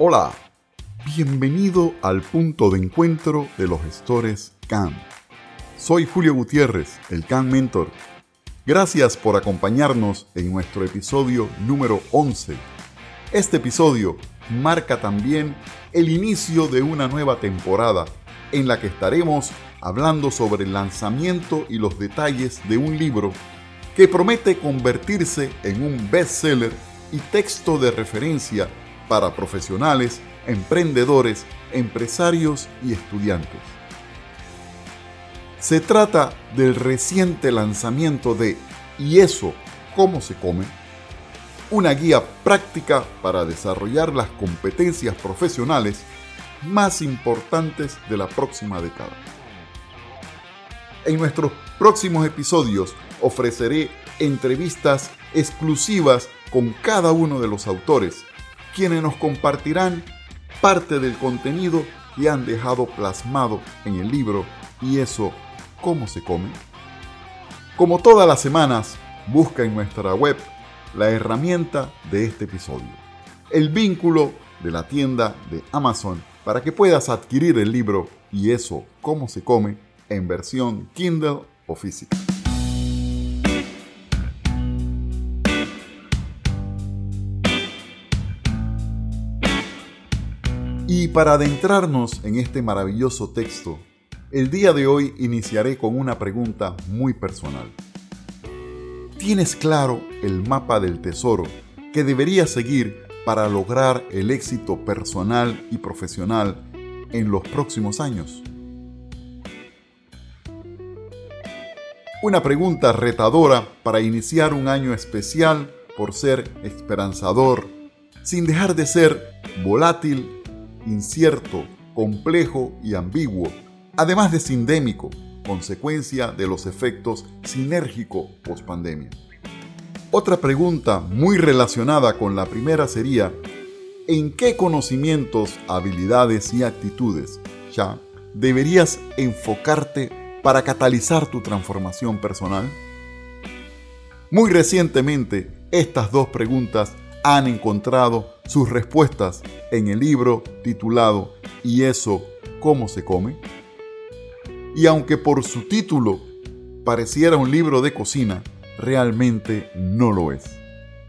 Hola, bienvenido al punto de encuentro de los gestores CAN. Soy Julio Gutiérrez, el CAN Mentor. Gracias por acompañarnos en nuestro episodio número 11. Este episodio marca también el inicio de una nueva temporada en la que estaremos hablando sobre el lanzamiento y los detalles de un libro que promete convertirse en un bestseller y texto de referencia para profesionales, emprendedores, empresarios y estudiantes. Se trata del reciente lanzamiento de ¿Y eso cómo se come? Una guía práctica para desarrollar las competencias profesionales más importantes de la próxima década. En nuestros próximos episodios ofreceré entrevistas exclusivas con cada uno de los autores quienes nos compartirán parte del contenido que han dejado plasmado en el libro y eso, ¿cómo se come? Como todas las semanas, busca en nuestra web la herramienta de este episodio, el vínculo de la tienda de Amazon para que puedas adquirir el libro y eso, ¿cómo se come? en versión Kindle o física. Y para adentrarnos en este maravilloso texto, el día de hoy iniciaré con una pregunta muy personal. ¿Tienes claro el mapa del tesoro que deberías seguir para lograr el éxito personal y profesional en los próximos años? Una pregunta retadora para iniciar un año especial por ser esperanzador, sin dejar de ser volátil incierto, complejo y ambiguo, además de sindémico, consecuencia de los efectos sinérgico post-pandemia. Otra pregunta muy relacionada con la primera sería, ¿en qué conocimientos, habilidades y actitudes ya deberías enfocarte para catalizar tu transformación personal? Muy recientemente, estas dos preguntas han encontrado sus respuestas en el libro titulado ¿Y eso cómo se come? Y aunque por su título pareciera un libro de cocina, realmente no lo es.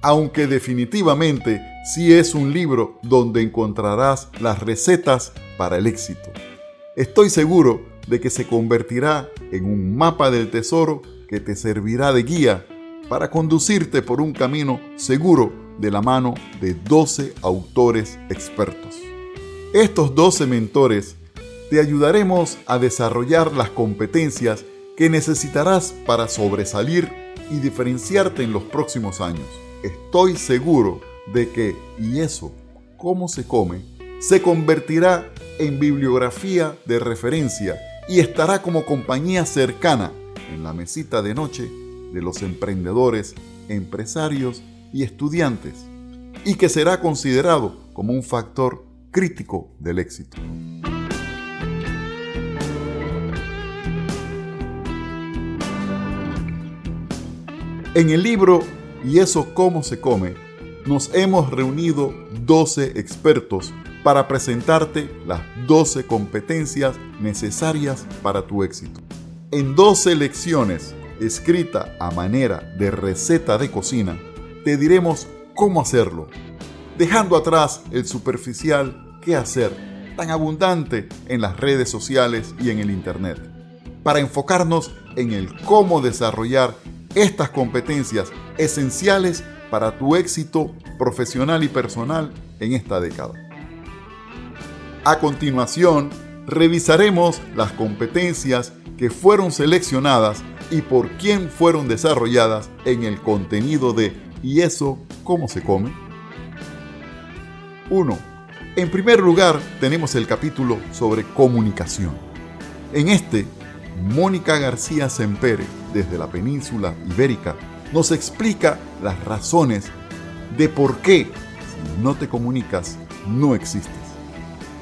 Aunque definitivamente sí es un libro donde encontrarás las recetas para el éxito. Estoy seguro de que se convertirá en un mapa del tesoro que te servirá de guía para conducirte por un camino seguro de la mano de 12 autores expertos. Estos 12 mentores te ayudaremos a desarrollar las competencias que necesitarás para sobresalir y diferenciarte en los próximos años. Estoy seguro de que, y eso, cómo se come, se convertirá en bibliografía de referencia y estará como compañía cercana en la mesita de noche de los emprendedores, empresarios y estudiantes, y que será considerado como un factor crítico del éxito. En el libro ¿Y eso cómo se come? nos hemos reunido 12 expertos para presentarte las 12 competencias necesarias para tu éxito. En 12 lecciones, escrita a manera de receta de cocina, te diremos cómo hacerlo, dejando atrás el superficial qué hacer, tan abundante en las redes sociales y en el Internet, para enfocarnos en el cómo desarrollar estas competencias esenciales para tu éxito profesional y personal en esta década. A continuación, revisaremos las competencias que fueron seleccionadas y por quién fueron desarrolladas en el contenido de ¿Y eso cómo se come? 1. En primer lugar, tenemos el capítulo sobre comunicación. En este, Mónica García Sempere, desde la península ibérica, nos explica las razones de por qué si no te comunicas, no existes.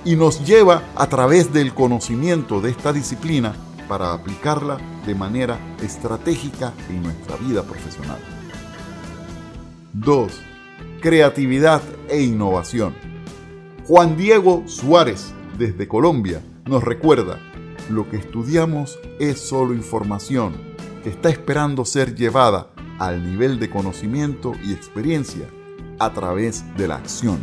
Y nos lleva a través del conocimiento de esta disciplina para aplicarla de manera estratégica en nuestra vida profesional. 2. Creatividad e innovación. Juan Diego Suárez, desde Colombia, nos recuerda, lo que estudiamos es solo información que está esperando ser llevada al nivel de conocimiento y experiencia a través de la acción.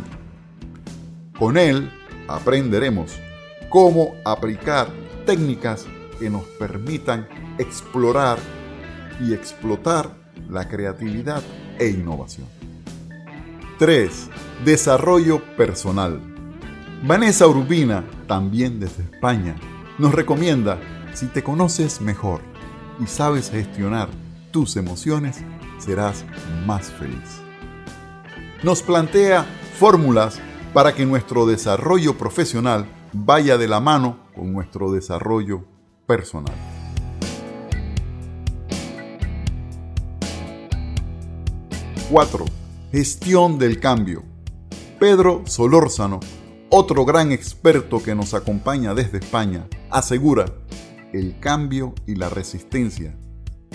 Con él aprenderemos cómo aplicar técnicas que nos permitan explorar y explotar la creatividad e innovación. 3. Desarrollo personal. Vanessa Urbina, también desde España, nos recomienda, si te conoces mejor y sabes gestionar tus emociones, serás más feliz. Nos plantea fórmulas para que nuestro desarrollo profesional vaya de la mano con nuestro desarrollo personal. Cuatro, Gestión del cambio. Pedro Solórzano, otro gran experto que nos acompaña desde España, asegura, el cambio y la resistencia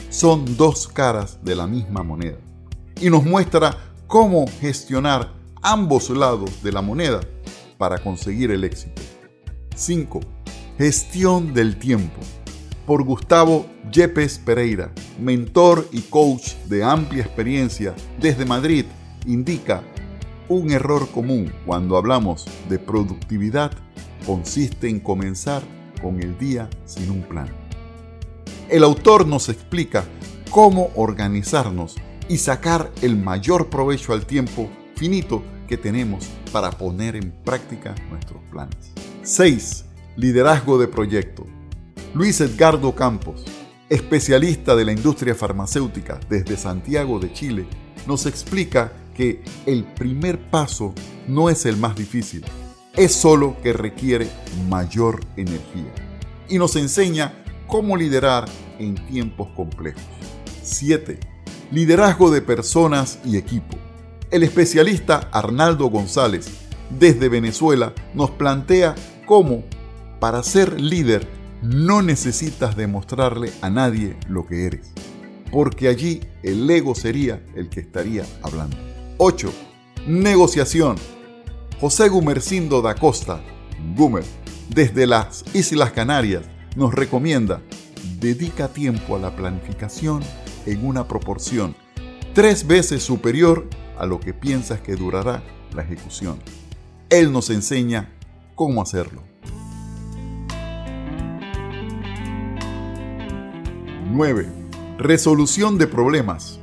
son dos caras de la misma moneda y nos muestra cómo gestionar ambos lados de la moneda para conseguir el éxito. 5. Gestión del tiempo. Por Gustavo Yepes Pereira, mentor y coach de amplia experiencia desde Madrid, indica un error común cuando hablamos de productividad consiste en comenzar con el día sin un plan. El autor nos explica cómo organizarnos y sacar el mayor provecho al tiempo finito que tenemos para poner en práctica nuestros planes. 6. Liderazgo de proyecto. Luis Edgardo Campos, especialista de la industria farmacéutica desde Santiago de Chile, nos explica que el primer paso no es el más difícil, es solo que requiere mayor energía. Y nos enseña cómo liderar en tiempos complejos. 7. Liderazgo de personas y equipo. El especialista Arnaldo González, desde Venezuela, nos plantea cómo para ser líder no necesitas demostrarle a nadie lo que eres, porque allí el ego sería el que estaría hablando. 8. Negociación. José Gumercindo da Costa, Gumer, desde las Islas Canarias, nos recomienda dedica tiempo a la planificación en una proporción tres veces superior a lo que piensas que durará la ejecución. Él nos enseña cómo hacerlo. 9. Resolución de problemas.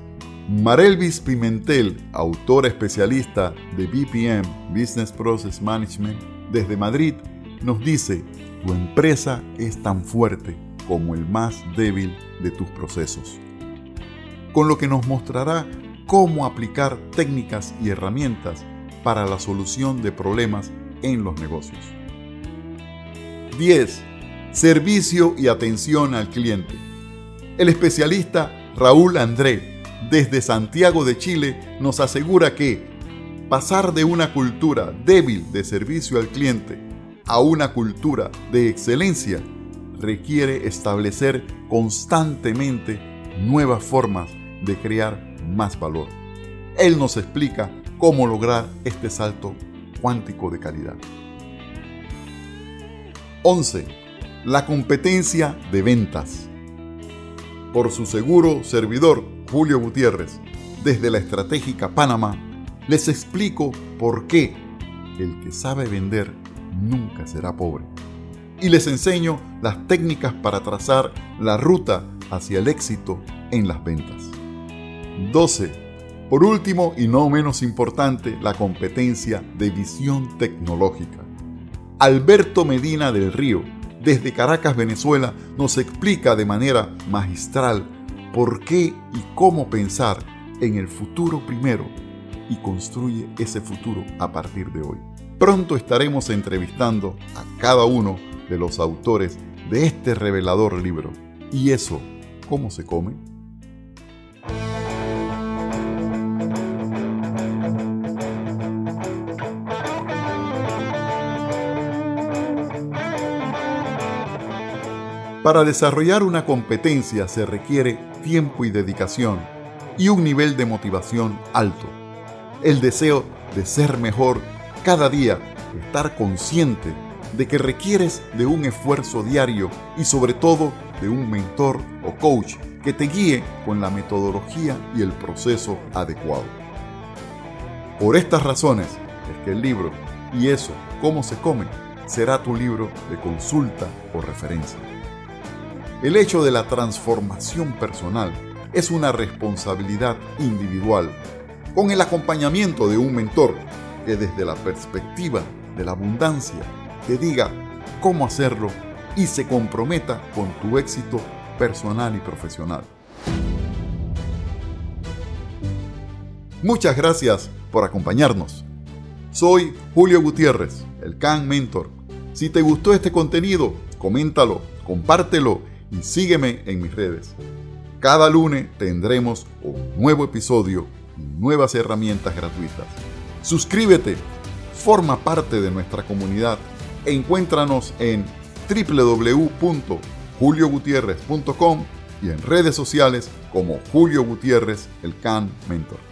Marelvis Pimentel, autora especialista de BPM, Business Process Management, desde Madrid, nos dice, tu empresa es tan fuerte como el más débil de tus procesos. Con lo que nos mostrará cómo aplicar técnicas y herramientas para la solución de problemas en los negocios. 10. Servicio y atención al cliente. El especialista Raúl André, desde Santiago de Chile, nos asegura que pasar de una cultura débil de servicio al cliente a una cultura de excelencia requiere establecer constantemente nuevas formas de crear más valor. Él nos explica cómo lograr este salto cuántico de calidad. 11. La competencia de ventas por su seguro servidor Julio Gutiérrez desde la estratégica Panamá, les explico por qué el que sabe vender nunca será pobre. Y les enseño las técnicas para trazar la ruta hacia el éxito en las ventas. 12. Por último y no menos importante, la competencia de visión tecnológica. Alberto Medina del Río desde Caracas, Venezuela, nos explica de manera magistral por qué y cómo pensar en el futuro primero y construye ese futuro a partir de hoy. Pronto estaremos entrevistando a cada uno de los autores de este revelador libro. ¿Y eso cómo se come? Para desarrollar una competencia se requiere tiempo y dedicación y un nivel de motivación alto. El deseo de ser mejor cada día estar consciente de que requieres de un esfuerzo diario y sobre todo de un mentor o coach que te guíe con la metodología y el proceso adecuado. Por estas razones es que el libro Y eso, cómo se come, será tu libro de consulta o referencia. El hecho de la transformación personal es una responsabilidad individual, con el acompañamiento de un mentor que desde la perspectiva de la abundancia te diga cómo hacerlo y se comprometa con tu éxito personal y profesional. Muchas gracias por acompañarnos. Soy Julio Gutiérrez, el Can Mentor. Si te gustó este contenido, coméntalo, compártelo y sígueme en mis redes. Cada lunes tendremos un nuevo episodio y nuevas herramientas gratuitas. Suscríbete, forma parte de nuestra comunidad encuéntranos en www.juliogutierrez.com y en redes sociales como Julio Gutiérrez, el Can Mentor.